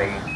Right.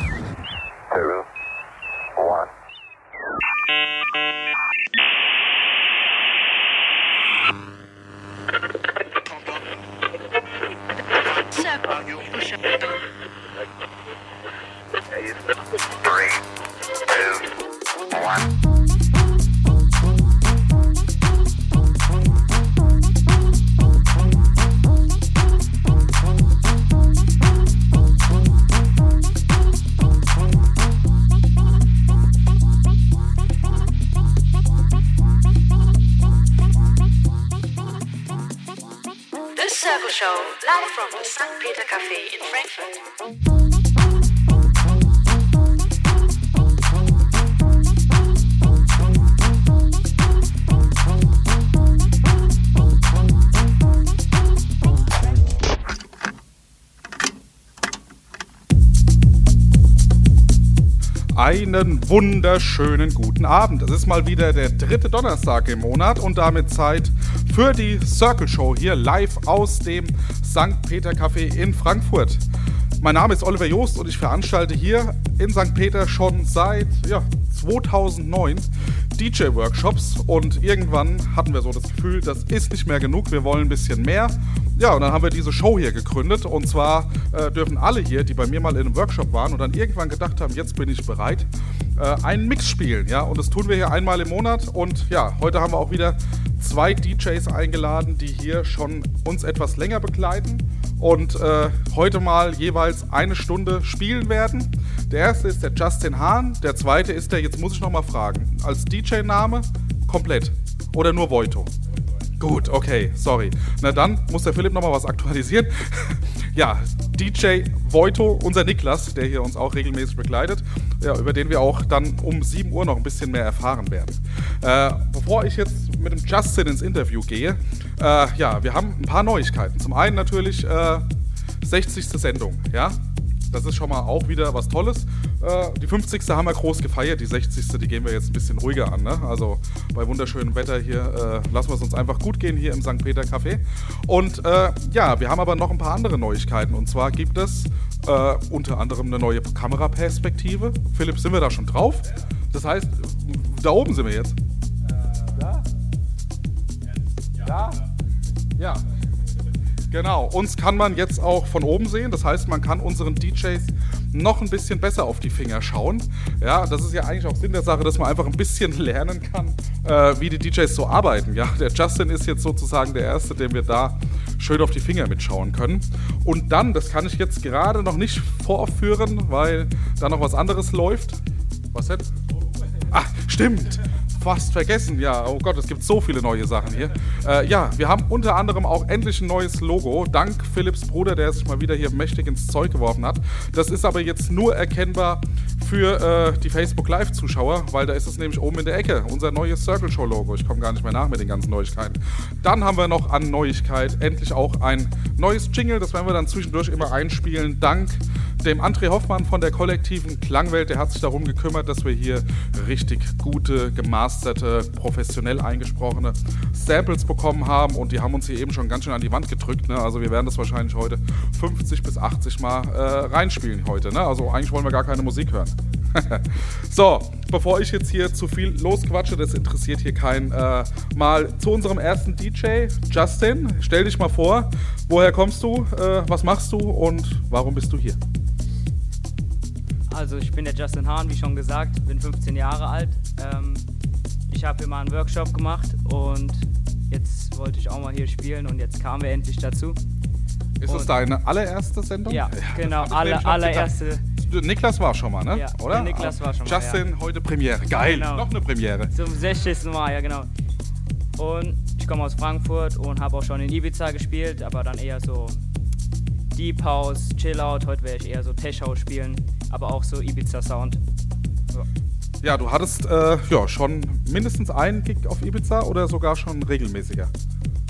Wunderschönen guten Abend. Es ist mal wieder der dritte Donnerstag im Monat und damit Zeit für die Circle Show hier live aus dem St. Peter Café in Frankfurt. Mein Name ist Oliver Joost und ich veranstalte hier in St. Peter schon seit ja, 2009 DJ-Workshops und irgendwann hatten wir so das Gefühl, das ist nicht mehr genug, wir wollen ein bisschen mehr. Ja, und dann haben wir diese Show hier gegründet und zwar äh, dürfen alle hier, die bei mir mal in einem Workshop waren und dann irgendwann gedacht haben, jetzt bin ich bereit, äh, einen Mix spielen. Ja, und das tun wir hier einmal im Monat und ja, heute haben wir auch wieder zwei DJs eingeladen, die hier schon uns etwas länger begleiten und äh, heute mal jeweils eine Stunde spielen werden. Der erste ist der Justin Hahn, der zweite ist der, jetzt muss ich nochmal fragen, als DJ-Name komplett oder nur Voito? Gut, okay, sorry. Na dann muss der Philipp nochmal was aktualisieren. ja, DJ Voito, unser Niklas, der hier uns auch regelmäßig begleitet, ja, über den wir auch dann um 7 Uhr noch ein bisschen mehr erfahren werden. Äh, bevor ich jetzt mit dem Justin ins Interview gehe, äh, ja, wir haben ein paar Neuigkeiten. Zum einen natürlich äh, 60. Sendung, ja. Das ist schon mal auch wieder was Tolles. Äh, die 50. haben wir groß gefeiert, die 60. die gehen wir jetzt ein bisschen ruhiger an. Ne? Also bei wunderschönem Wetter hier äh, lassen wir es uns einfach gut gehen hier im St. Peter Café. Und äh, ja, wir haben aber noch ein paar andere Neuigkeiten. Und zwar gibt es äh, unter anderem eine neue Kameraperspektive. Philipp, sind wir da schon drauf? Das heißt, da oben sind wir jetzt. Da? Da? Ja. Genau, uns kann man jetzt auch von oben sehen. Das heißt, man kann unseren DJs noch ein bisschen besser auf die Finger schauen. Ja, das ist ja eigentlich auch Sinn der Sache, dass man einfach ein bisschen lernen kann, äh, wie die DJs so arbeiten. Ja, der Justin ist jetzt sozusagen der Erste, dem wir da schön auf die Finger mitschauen können. Und dann, das kann ich jetzt gerade noch nicht vorführen, weil da noch was anderes läuft. Was denn? Ach, stimmt fast vergessen. Ja, oh Gott, es gibt so viele neue Sachen hier. Äh, ja, wir haben unter anderem auch endlich ein neues Logo. Dank Philips Bruder, der sich mal wieder hier mächtig ins Zeug geworfen hat. Das ist aber jetzt nur erkennbar für äh, die Facebook Live-Zuschauer, weil da ist es nämlich oben in der Ecke. Unser neues Circle Show Logo. Ich komme gar nicht mehr nach mit den ganzen Neuigkeiten. Dann haben wir noch an Neuigkeit endlich auch ein neues Jingle. Das werden wir dann zwischendurch immer einspielen. Dank dem André Hoffmann von der kollektiven Klangwelt, der hat sich darum gekümmert, dass wir hier richtig gute, gemasterte, professionell eingesprochene Samples bekommen haben und die haben uns hier eben schon ganz schön an die Wand gedrückt. Ne? Also wir werden das wahrscheinlich heute 50 bis 80 Mal äh, reinspielen heute. Ne? Also eigentlich wollen wir gar keine Musik hören. so, bevor ich jetzt hier zu viel losquatsche, das interessiert hier keinen, äh, mal zu unserem ersten DJ, Justin. Stell dich mal vor, woher kommst du, äh, was machst du und warum bist du hier? Also ich bin der Justin Hahn, wie schon gesagt, bin 15 Jahre alt. Ähm, ich habe hier mal einen Workshop gemacht und jetzt wollte ich auch mal hier spielen und jetzt kamen wir endlich dazu. Ist das Und- deine allererste Sendung? Ja, genau, das alle, allererste. Niklas war schon mal, ne? Ja, Oder? der Niklas war schon mal, Justin, heute Premiere. Geil, Genau. noch eine Premiere. Zum 60. Mal, ja genau. Und ich komme aus Frankfurt und habe auch schon in Ibiza gespielt, aber dann eher so Deep House, Chill Out. Heute werde ich eher so Tech House spielen, aber auch so Ibiza Sound. Ja, du hattest äh, ja, schon mindestens einen Gig auf Ibiza oder sogar schon regelmäßiger?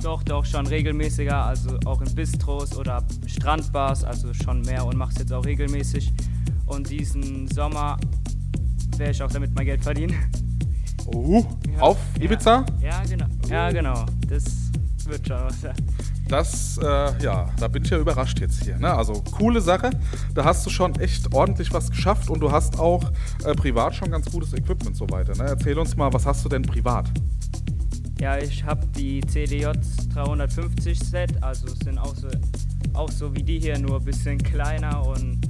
Doch, doch, schon regelmäßiger, also auch in Bistros oder Strandbars, also schon mehr und mach's jetzt auch regelmäßig. Und diesen Sommer werde ich auch damit mein Geld verdienen. Oh, Ja, auf Ibiza? Ja, ja genau. Ja, genau. Das wird schon was. Das, äh, ja, da bin ich ja überrascht jetzt hier. Ne? Also coole Sache. Da hast du schon echt ordentlich was geschafft und du hast auch äh, privat schon ganz gutes Equipment so weiter. Ne? Erzähl uns mal, was hast du denn privat? Ja, ich habe die CDJ 350 Set, also es sind auch so, auch so wie die hier, nur ein bisschen kleiner und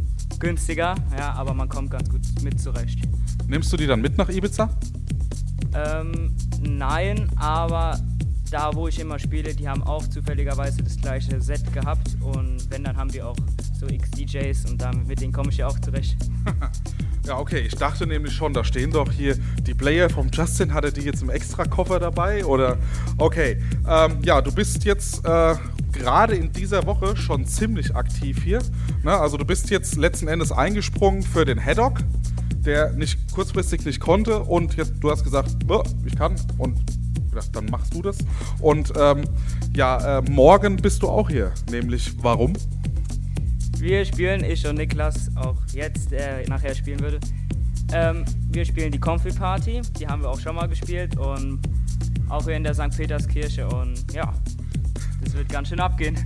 günstiger. Ja, aber man kommt ganz gut mit zurecht. Nimmst du die dann mit nach Ibiza? Ähm, nein, aber da, wo ich immer spiele, die haben auch zufälligerweise das gleiche Set gehabt und wenn, dann haben die auch so X-DJs und dann, mit denen komme ich ja auch zurecht. Ja, okay. Ich dachte nämlich schon, da stehen doch hier die Player vom Justin. Hatte die jetzt im Extra-Koffer dabei? Oder? Okay. Ähm, ja, du bist jetzt äh, gerade in dieser Woche schon ziemlich aktiv hier. Ne? Also, du bist jetzt letzten Endes eingesprungen für den Haddock, der nicht kurzfristig nicht konnte. Und jetzt, du hast gesagt, "Oh, ich kann. Und gedacht, dann machst du das. Und ähm, ja, äh, morgen bist du auch hier. Nämlich, warum? Wir spielen, ich und Niklas, auch jetzt, der nachher spielen würde. Ähm, wir spielen die Comfy Party, die haben wir auch schon mal gespielt und auch hier in der St. Peterskirche und ja, das wird ganz schön abgehen.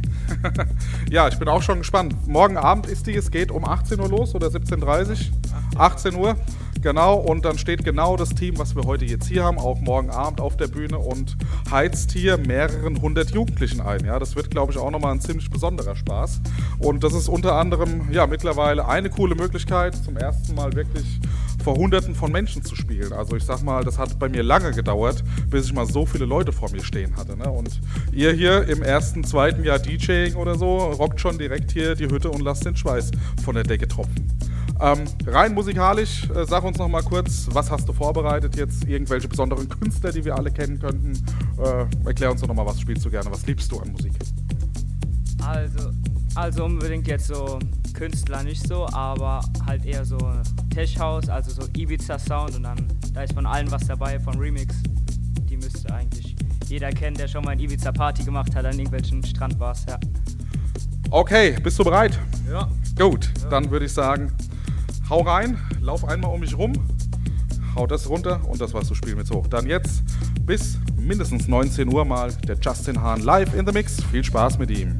Ja, ich bin auch schon gespannt. Morgen Abend ist die, es geht um 18 Uhr los oder 17.30 Uhr? 18 Uhr, genau. Und dann steht genau das Team, was wir heute jetzt hier haben, auch morgen Abend auf der Bühne und heizt hier mehreren hundert Jugendlichen ein. Ja, das wird, glaube ich, auch nochmal ein ziemlich besonderer Spaß. Und das ist unter anderem, ja, mittlerweile eine coole Möglichkeit, zum ersten Mal wirklich vor Hunderten von Menschen zu spielen. Also ich sag mal, das hat bei mir lange gedauert, bis ich mal so viele Leute vor mir stehen hatte. Ne? Und ihr hier im ersten, zweiten Jahr DJing oder so, rockt schon direkt hier die Hütte und lasst den Schweiß von der Decke tropfen. Ähm, rein musikalisch, äh, sag uns noch mal kurz, was hast du vorbereitet jetzt? Irgendwelche besonderen Künstler, die wir alle kennen könnten? Äh, erklär uns doch noch mal, was spielst du gerne, was liebst du an Musik? Also, also unbedingt jetzt so Künstler nicht so, aber halt eher so Tech House, also so Ibiza Sound und dann da ist von allen was dabei, von Remix. Die müsste eigentlich jeder kennen, der schon mal ein Ibiza Party gemacht hat an irgendwelchen Strandbars, ja. Okay, bist du bereit? Ja. Gut, dann würde ich sagen, hau rein, lauf einmal um mich rum, hau das runter und das, was du spielen mit hoch. Dann jetzt bis mindestens 19 Uhr mal der Justin Hahn live in the Mix. Viel Spaß mit ihm.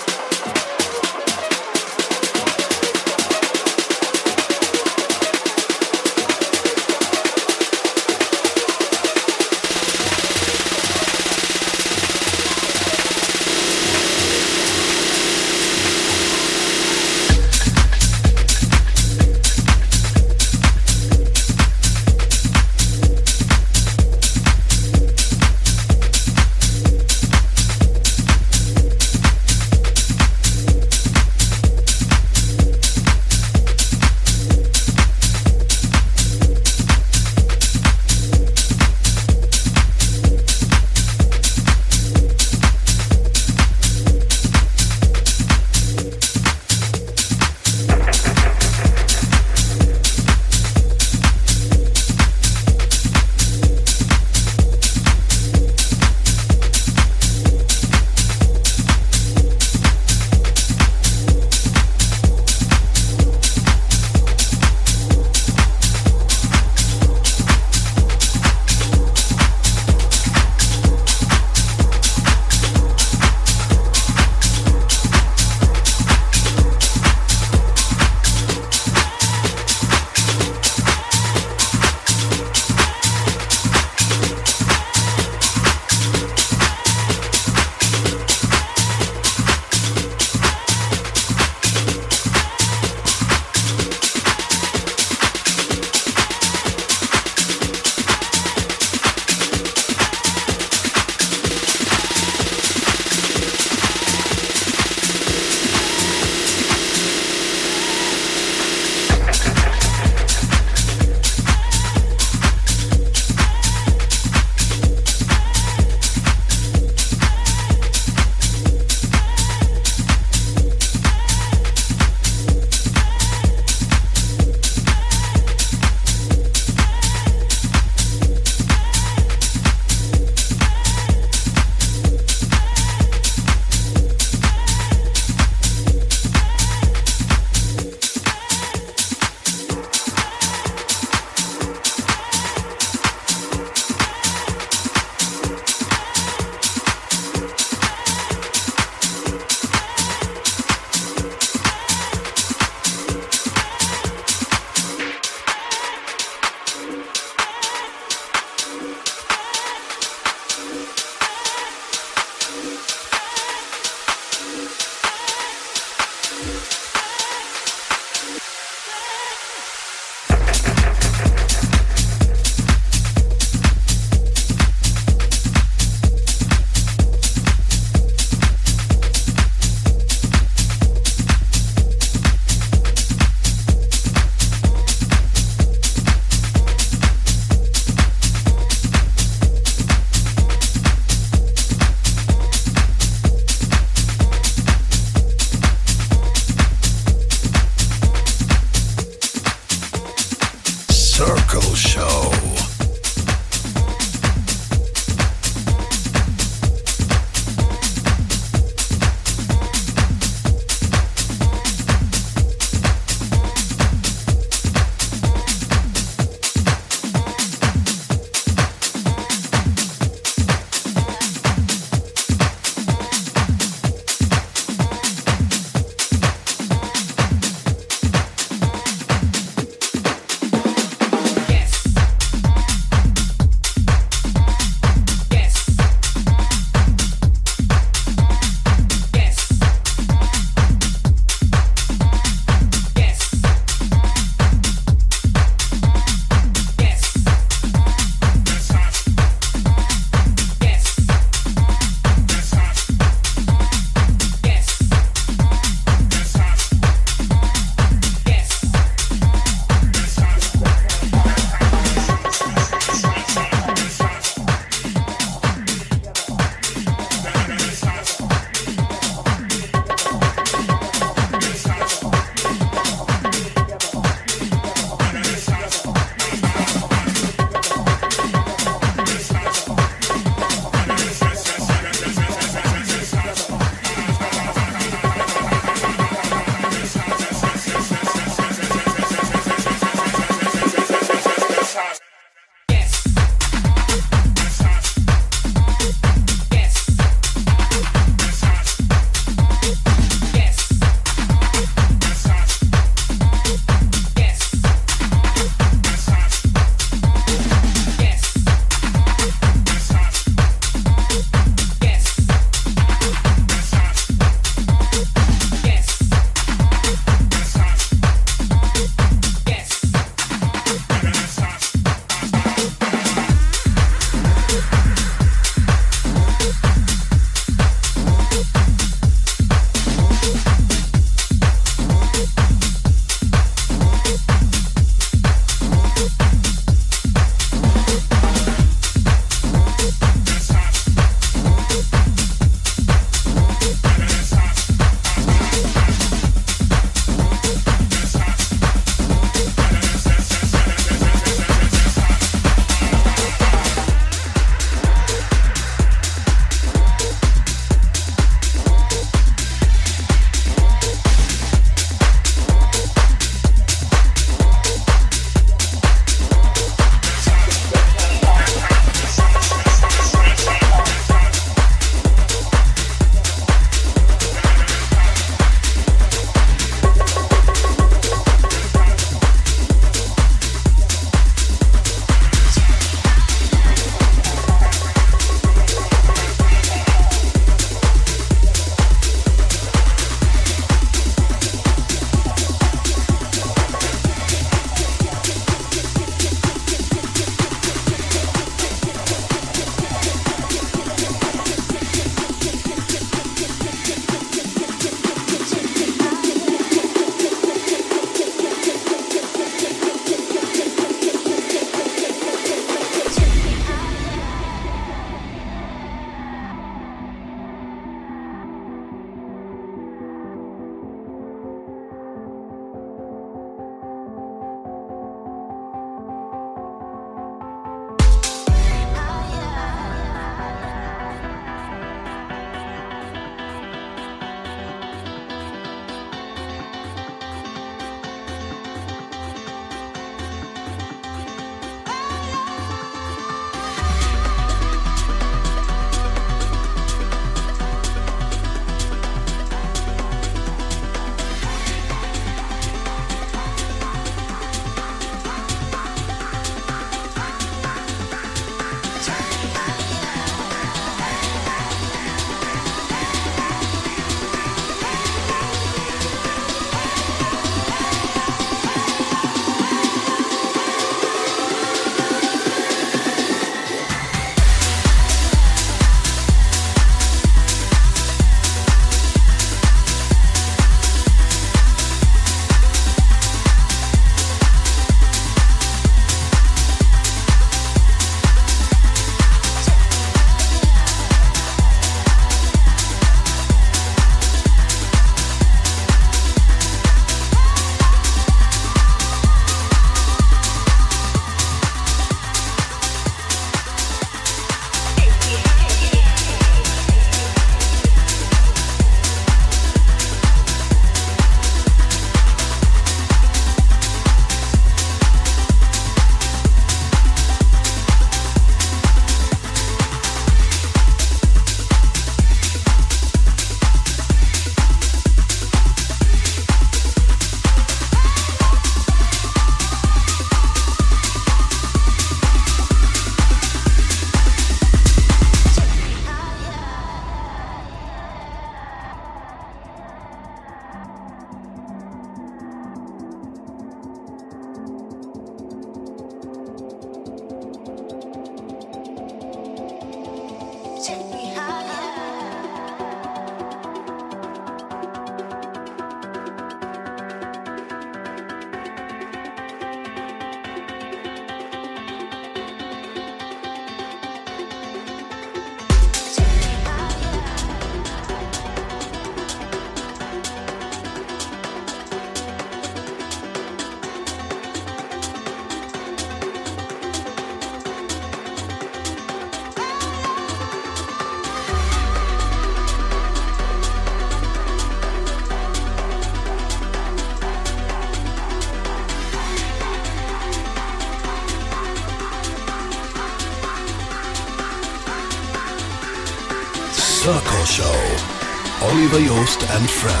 Oliver Joost and friends.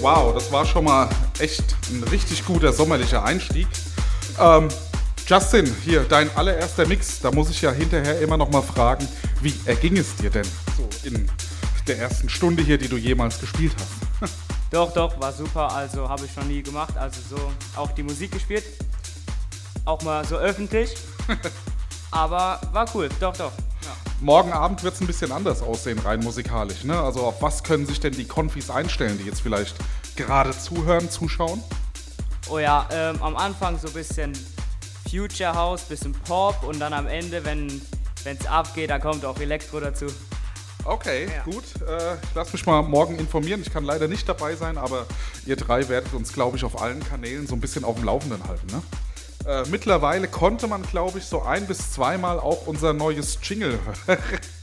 Wow, das war schon mal echt ein richtig guter sommerlicher Einstieg. Ähm, Justin, hier, dein allererster Mix. Da muss ich ja hinterher immer noch mal fragen, wie erging es dir denn so in der ersten Stunde hier, die du jemals gespielt hast? Doch, doch, war super. Also habe ich schon nie gemacht. Also so auch die Musik gespielt. Auch mal so öffentlich. Aber war cool. Doch, doch. Morgen Abend wird es ein bisschen anders aussehen, rein musikalisch. Ne? Also auf was können sich denn die Konfis einstellen, die jetzt vielleicht gerade zuhören, zuschauen? Oh ja, ähm, am Anfang so ein bisschen Future House, bisschen Pop und dann am Ende, wenn es abgeht, da kommt auch Elektro dazu. Okay, Ja. gut. Äh, ich lasse mich mal morgen informieren. Ich kann leider nicht dabei sein, aber ihr drei werdet uns, glaube ich, auf allen Kanälen so ein bisschen auf dem Laufenden halten. Ne? Äh, mittlerweile konnte man, glaube ich, so ein bis zweimal auch unser neues Jingle hören.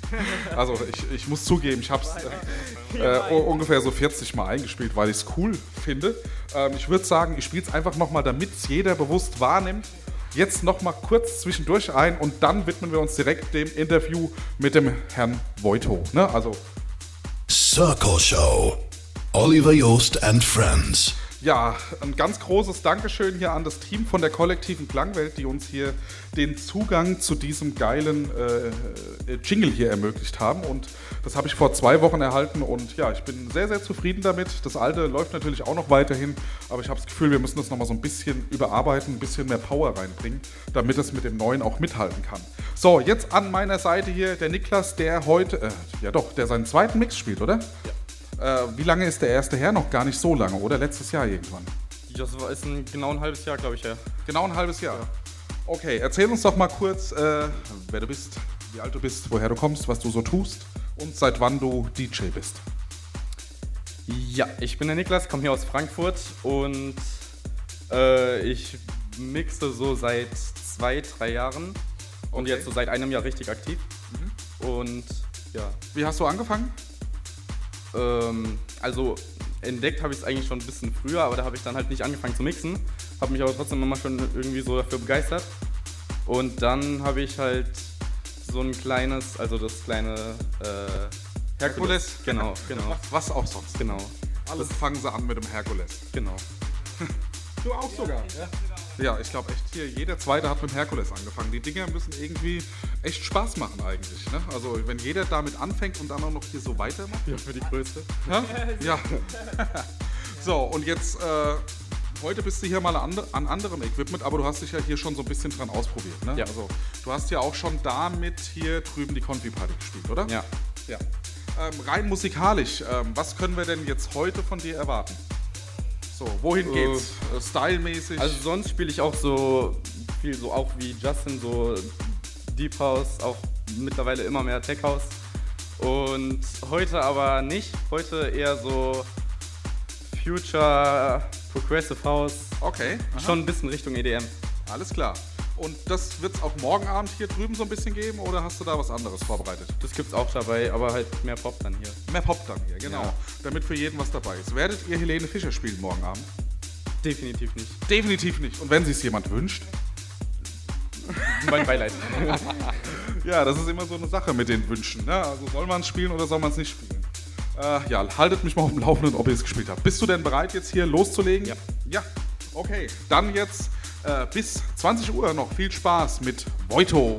also ich, ich muss zugeben, ich habe es äh, äh, ungefähr so 40 Mal eingespielt, weil ich es cool finde. Ähm, ich würde sagen, ich spiele es einfach nochmal, damit es jeder bewusst wahrnimmt. Jetzt nochmal kurz zwischendurch ein und dann widmen wir uns direkt dem Interview mit dem Herrn Voito. Ne? Also Circle Show. Oliver Joost and friends. Ja, ein ganz großes Dankeschön hier an das Team von der kollektiven Klangwelt, die uns hier den Zugang zu diesem geilen äh, äh, Jingle hier ermöglicht haben. Und das habe ich vor zwei Wochen erhalten und ja, ich bin sehr, sehr zufrieden damit. Das alte läuft natürlich auch noch weiterhin, aber ich habe das Gefühl, wir müssen das nochmal so ein bisschen überarbeiten, ein bisschen mehr Power reinbringen, damit es mit dem neuen auch mithalten kann. So, jetzt an meiner Seite hier der Niklas, der heute, äh, ja doch, der seinen zweiten Mix spielt, oder? Ja. Äh, wie lange ist der erste her? Noch gar nicht so lange, oder? Letztes Jahr irgendwann. Das war, ist ein, genau ein halbes Jahr, glaube ich, ja. Genau ein halbes Jahr. Okay, erzähl uns doch mal kurz, äh, wer du bist, wie alt du bist, woher du kommst, was du so tust und seit wann du DJ bist. Ja, ich bin der Niklas, komme hier aus Frankfurt und äh, ich mixe so seit zwei, drei Jahren und Okay. jetzt so seit einem Jahr richtig aktiv. Und ja, Wie hast du angefangen? Ähm, also entdeckt habe ich es eigentlich schon ein bisschen früher, aber da habe ich dann halt nicht angefangen zu mixen. Habe mich aber trotzdem immer schon irgendwie so dafür begeistert. Und dann habe ich halt so ein kleines, also das kleine äh, Herkules? Genau, genau, Was auch sonst. genau, Alles fangen sie an mit dem Herkules. genau. Du auch sogar. Ja, ja ich glaube echt hier, jeder Zweite hat mit dem Herkules angefangen. Die Dinger müssen irgendwie echt Spaß machen eigentlich. Ne? Also wenn jeder damit anfängt und dann auch noch hier so weitermacht. Ja, für die Größte. Ja. ja. so, und jetzt, äh, heute bist du hier mal an, an anderem Equipment, aber du hast dich ja hier schon so ein bisschen dran ausprobiert. Ne? Ja. Also du hast ja auch schon damit hier drüben die Confi-Party gespielt, oder? Ja. ja. Ähm, rein musikalisch, ähm, was können wir denn jetzt heute von dir erwarten? So, wohin geht's? Äh, stylmäßig? Also sonst spiele ich auch so viel so auch wie Justin, so Deep House, auch mittlerweile immer mehr Tech House. Und heute aber nicht. Heute eher so Future, Progressive House. okay. aha. Schon ein bisschen Richtung EDM. Alles klar. Und das wird es auch morgen Abend hier drüben so ein bisschen geben oder hast du da was anderes vorbereitet? Das gibt's auch dabei, aber halt mehr Pop dann hier. Mehr Pop dann hier, genau. Ja. Damit für jeden was dabei ist. Werdet ihr Helene Fischer spielen morgen Abend? Definitiv nicht. Definitiv nicht. Und wenn sich jemand wünscht? Mein Beileid. Ja, das ist immer so eine Sache mit den Wünschen. Ne? Also soll man es spielen oder soll man es nicht spielen? Äh, ja, haltet mich mal auf dem Laufenden, ob ihr es gespielt habt. Bist du denn bereit, jetzt hier loszulegen? Ja. Ja, okay. Dann jetzt bis 20 Uhr noch viel Spaß mit Voito.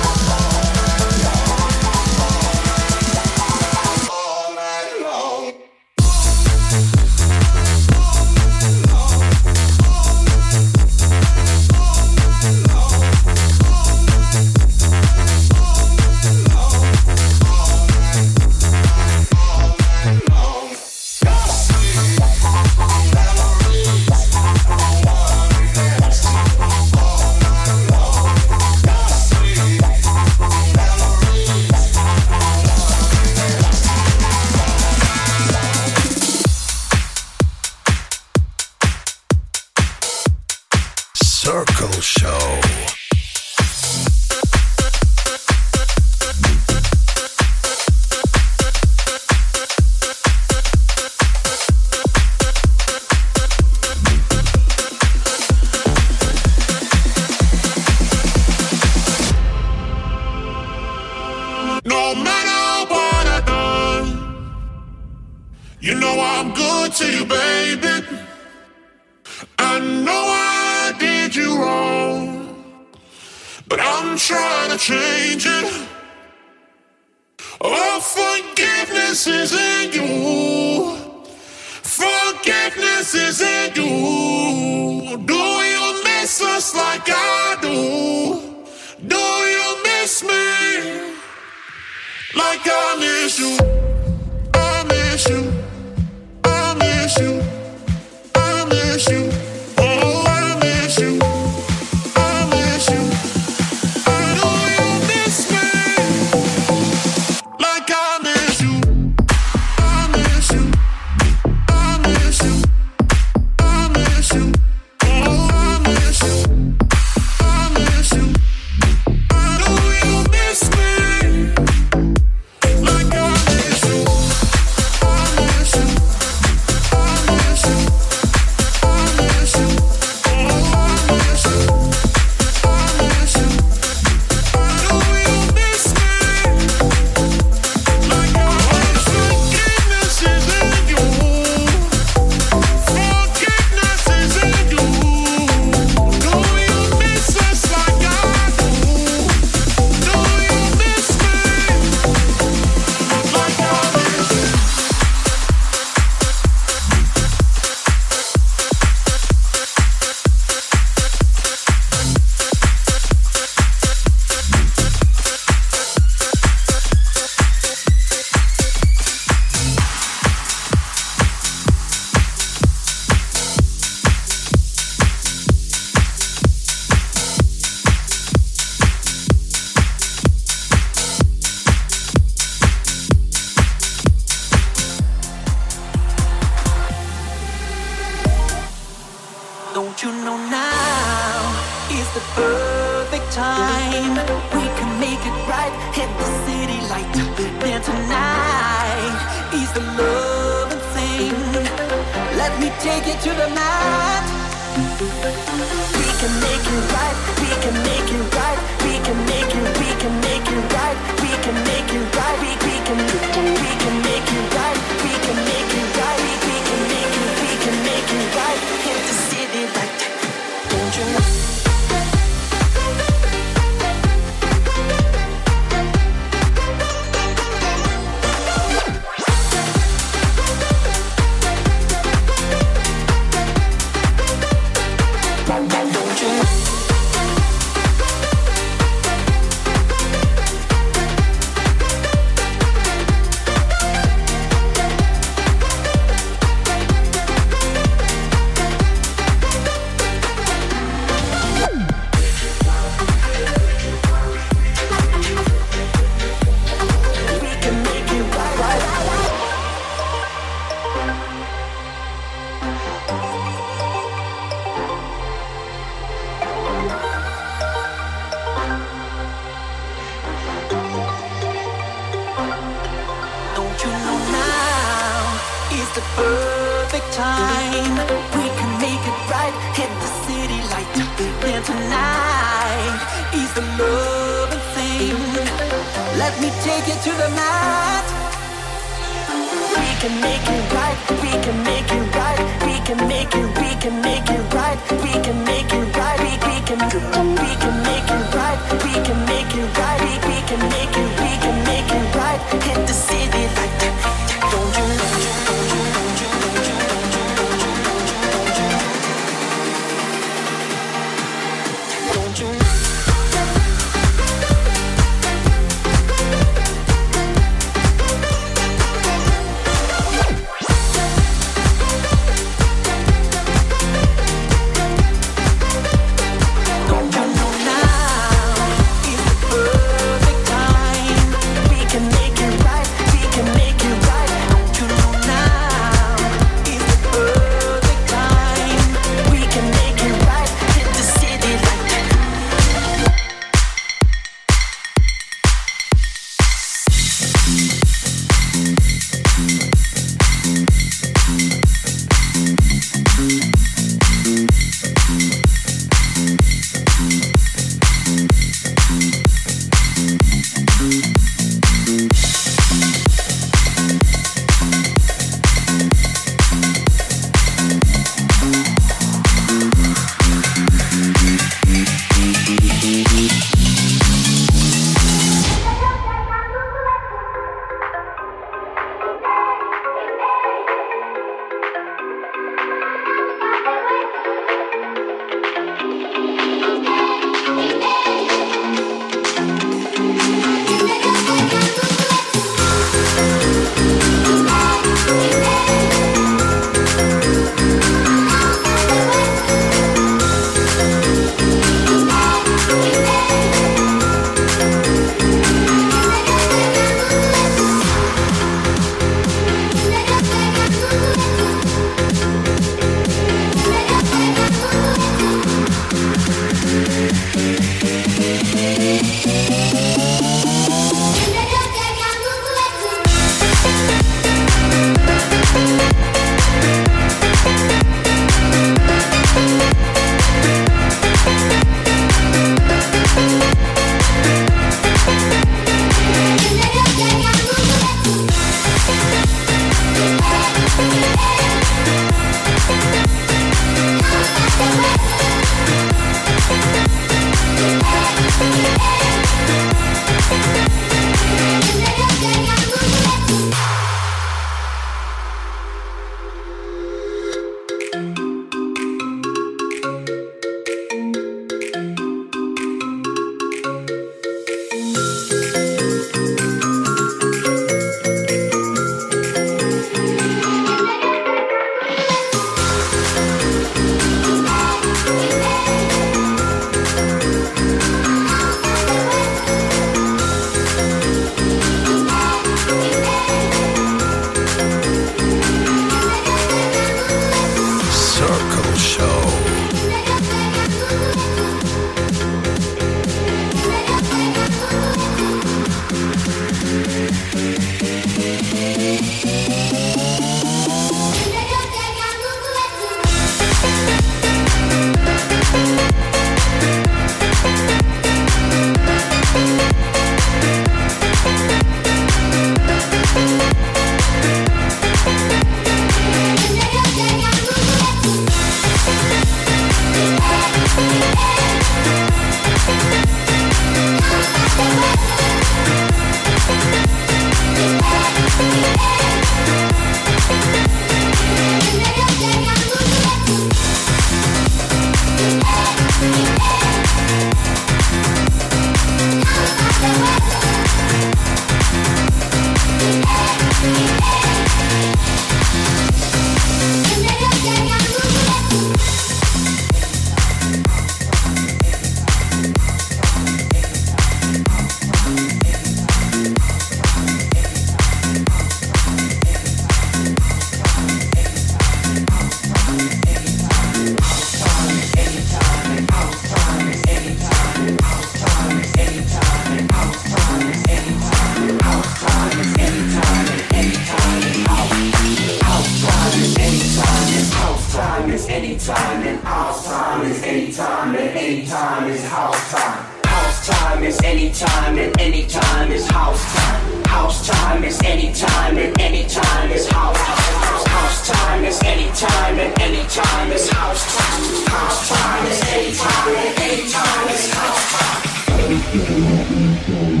time and any time is house time. House time is any time and any time is house time. House time is any time and any time is house time. House time is any time and any time is house time. House time is any time and any time is house time. House time is any time and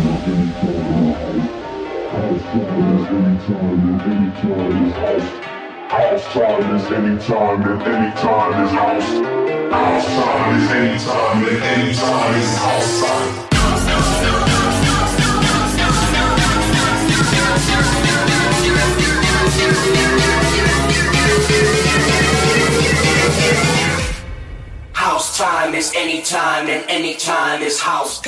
any time is house time. House time is anytime and anytime is house. House time is anytime and anytime is house time. House time is anytime and anytime is house.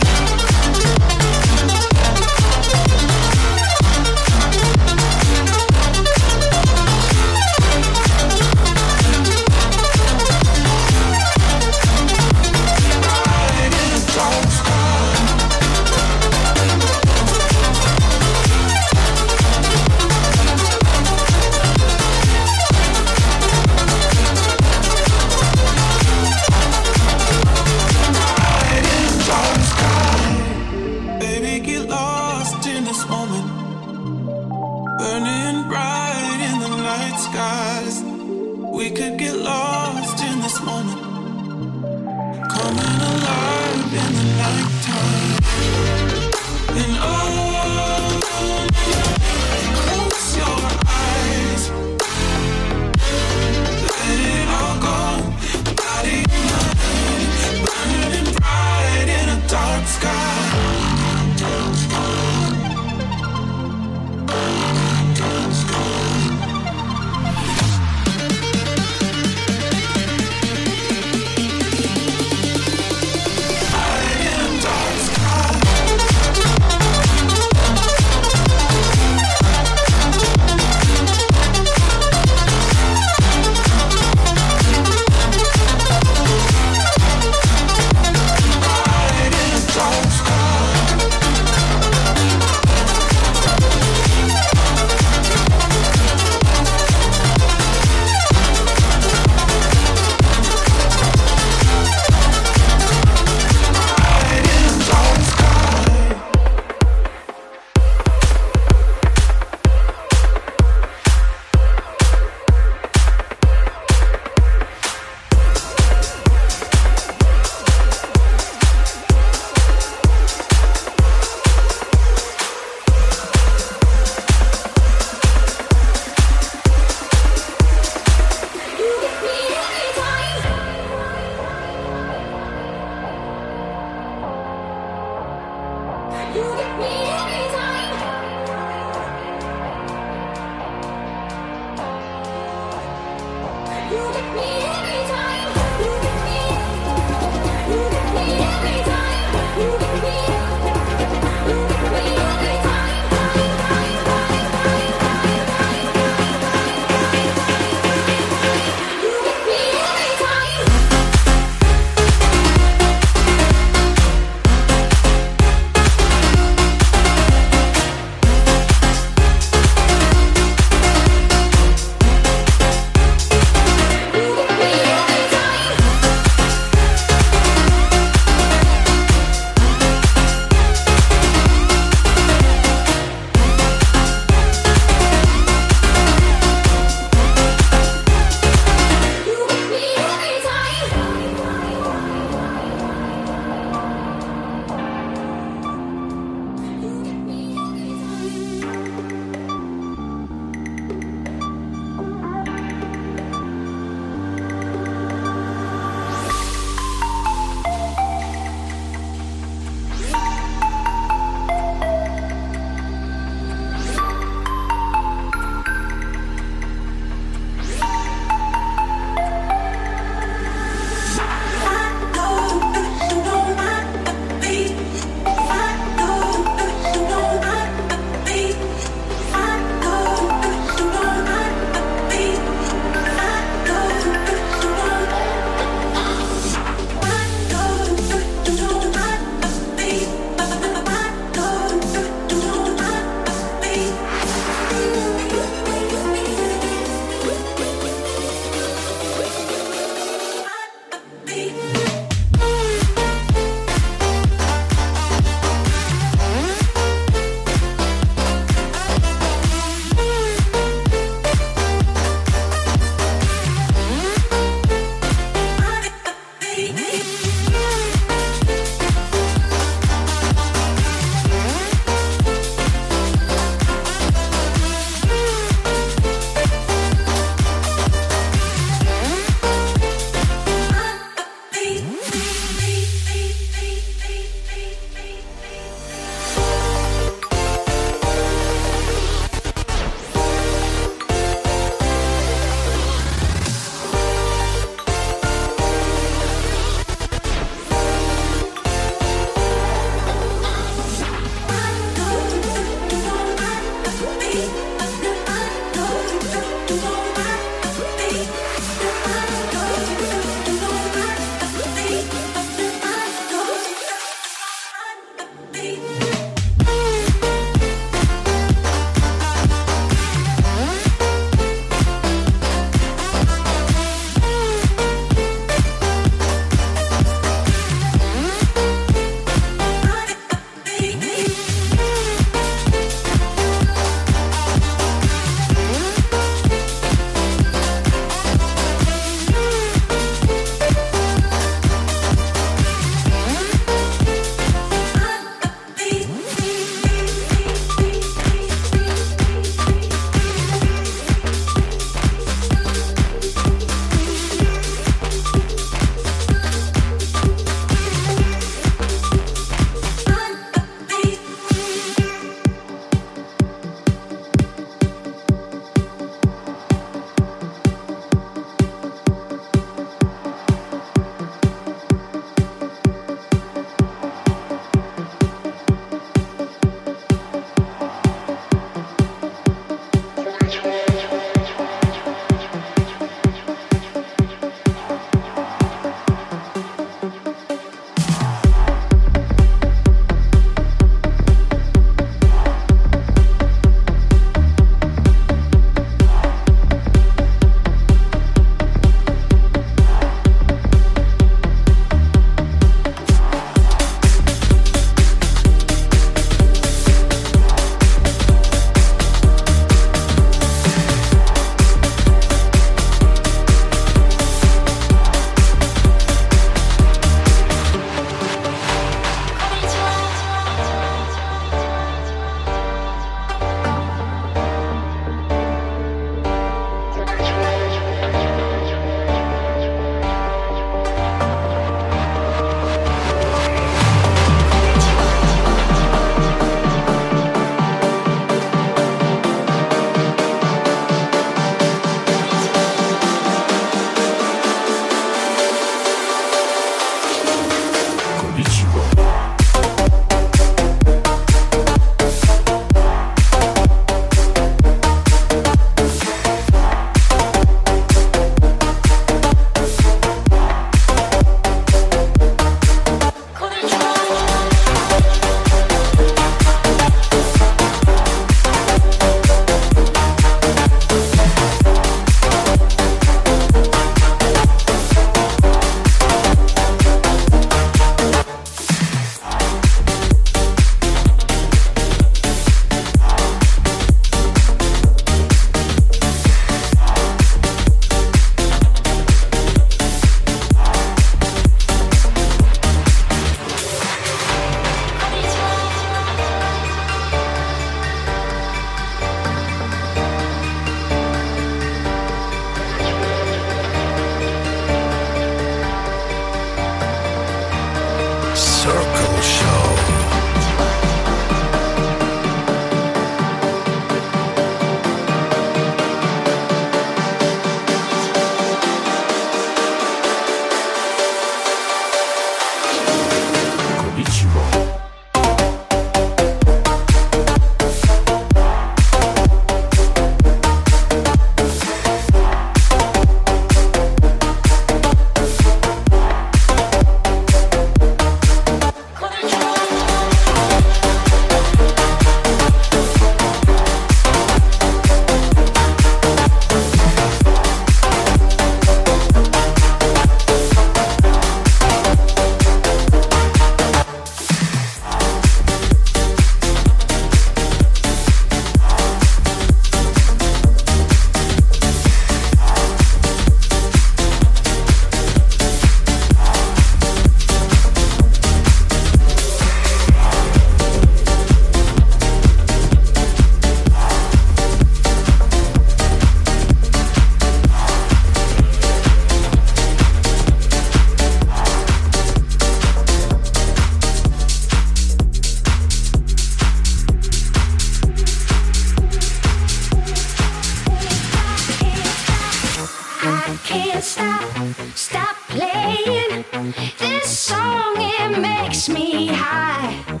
high.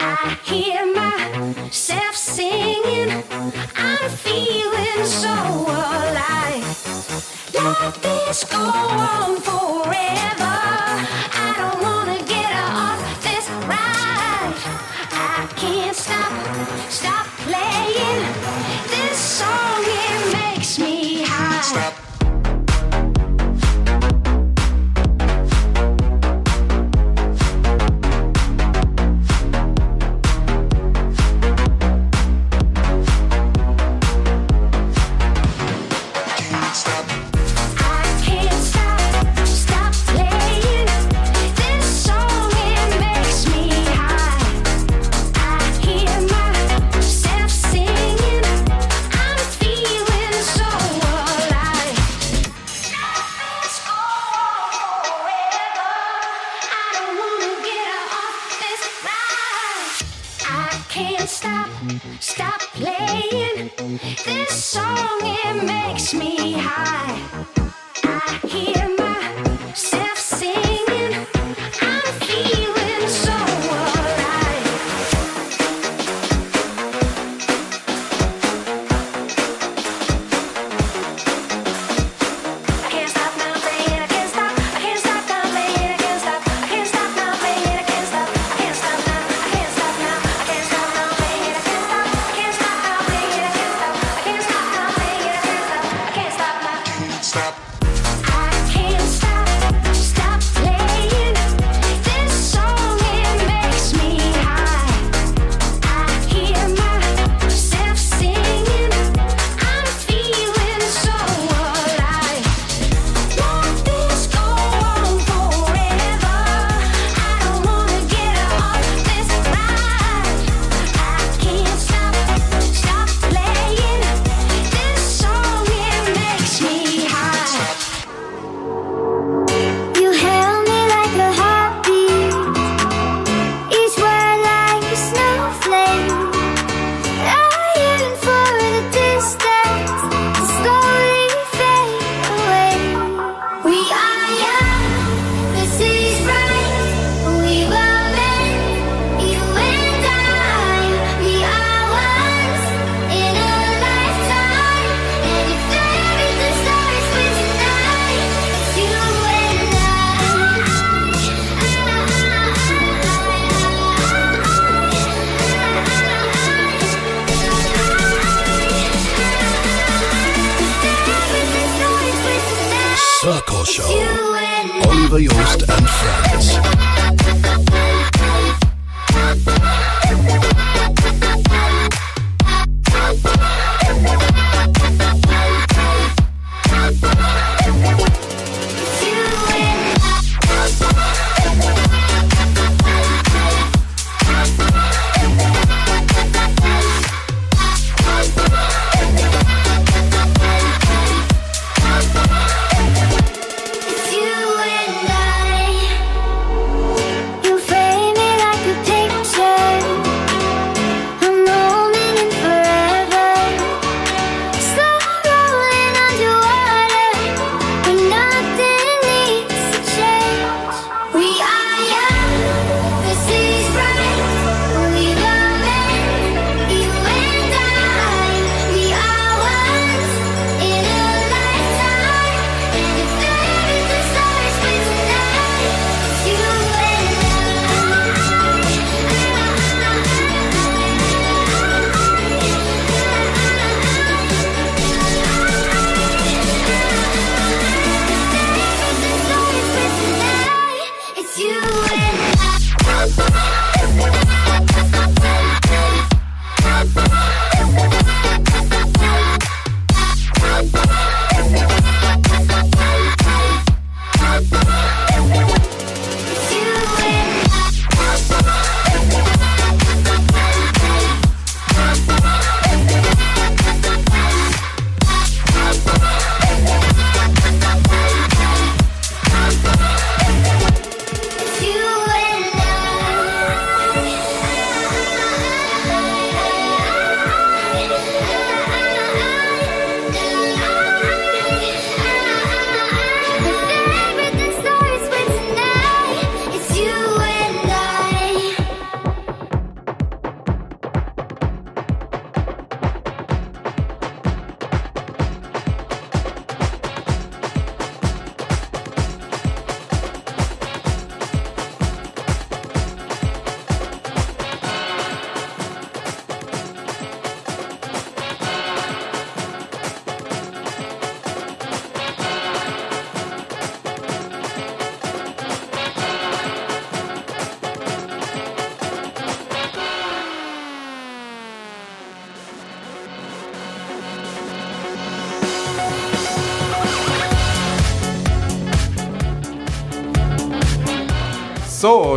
I hear myself singing. I'm feeling so alive. Let this go.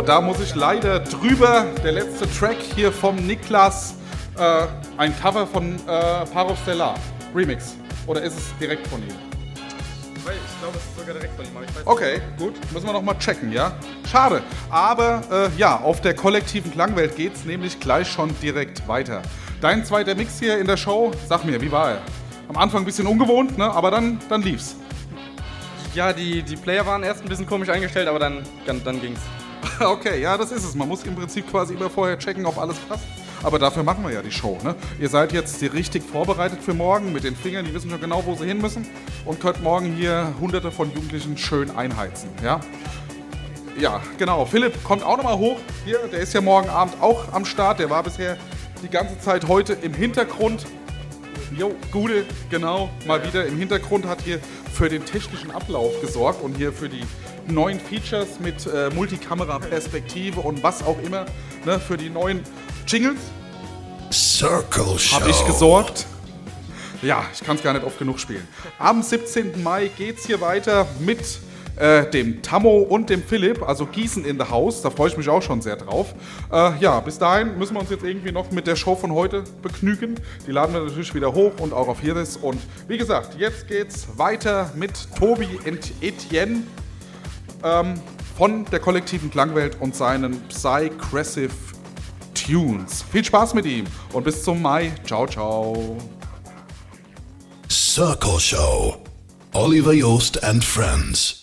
Da muss ich leider drüber. Der letzte Track hier vom Niklas. Äh, ein Cover von äh, Parov Stellar. Remix. Oder ist es direkt von ihm? Ich glaube, es ist sogar direkt von ihm, aber ich weiß Okay, gut. Müssen wir noch mal checken, ja? Schade. Aber äh, ja, auf der kollektiven Klangwelt geht's nämlich gleich schon direkt weiter. Dein zweiter Mix hier in der Show, sag mir, wie war er? Am Anfang ein bisschen ungewohnt, ne? aber dann, dann lief's. Ja, die, die Player waren erst ein bisschen komisch eingestellt, aber dann, dann, dann ging's. Okay, ja, das ist es. Man muss im Prinzip quasi immer vorher checken, ob alles passt. Aber dafür machen wir ja die Show. Ne? Ihr seid jetzt hier richtig vorbereitet für morgen mit den Fingern. Die wissen schon genau, wo sie hin müssen. Und könnt morgen hier hunderte von Jugendlichen schön einheizen. Ja, ja genau. Philipp kommt auch nochmal hoch. Hier, der ist ja morgen Abend auch am Start. Der war bisher die ganze Zeit heute im Hintergrund. Jo, Gude, genau, mal wieder im Hintergrund hat hier für den technischen Ablauf gesorgt und hier für die neuen Features mit äh, Multikamera-Perspektive und was auch immer, ne, für die neuen Jingles Circle Show. habe ich gesorgt. Ja, ich kann es gar nicht oft genug spielen. Am 17. Mai geht's hier weiter mit äh, dem Tammo und dem Philipp, also Gießen in the House. Da freue ich mich auch schon sehr drauf. Äh, ja, bis dahin müssen wir uns jetzt irgendwie noch mit der Show von heute begnügen. Die laden wir natürlich wieder hoch und auch auf Hiris. Und wie gesagt, jetzt geht's weiter mit Tobi und Etienne ähm, von der kollektiven Klangwelt und seinen Psycressive Tunes. Viel Spaß mit ihm und bis zum Mai. Ciao, ciao. Circle Show. Oliver Yost and Friends.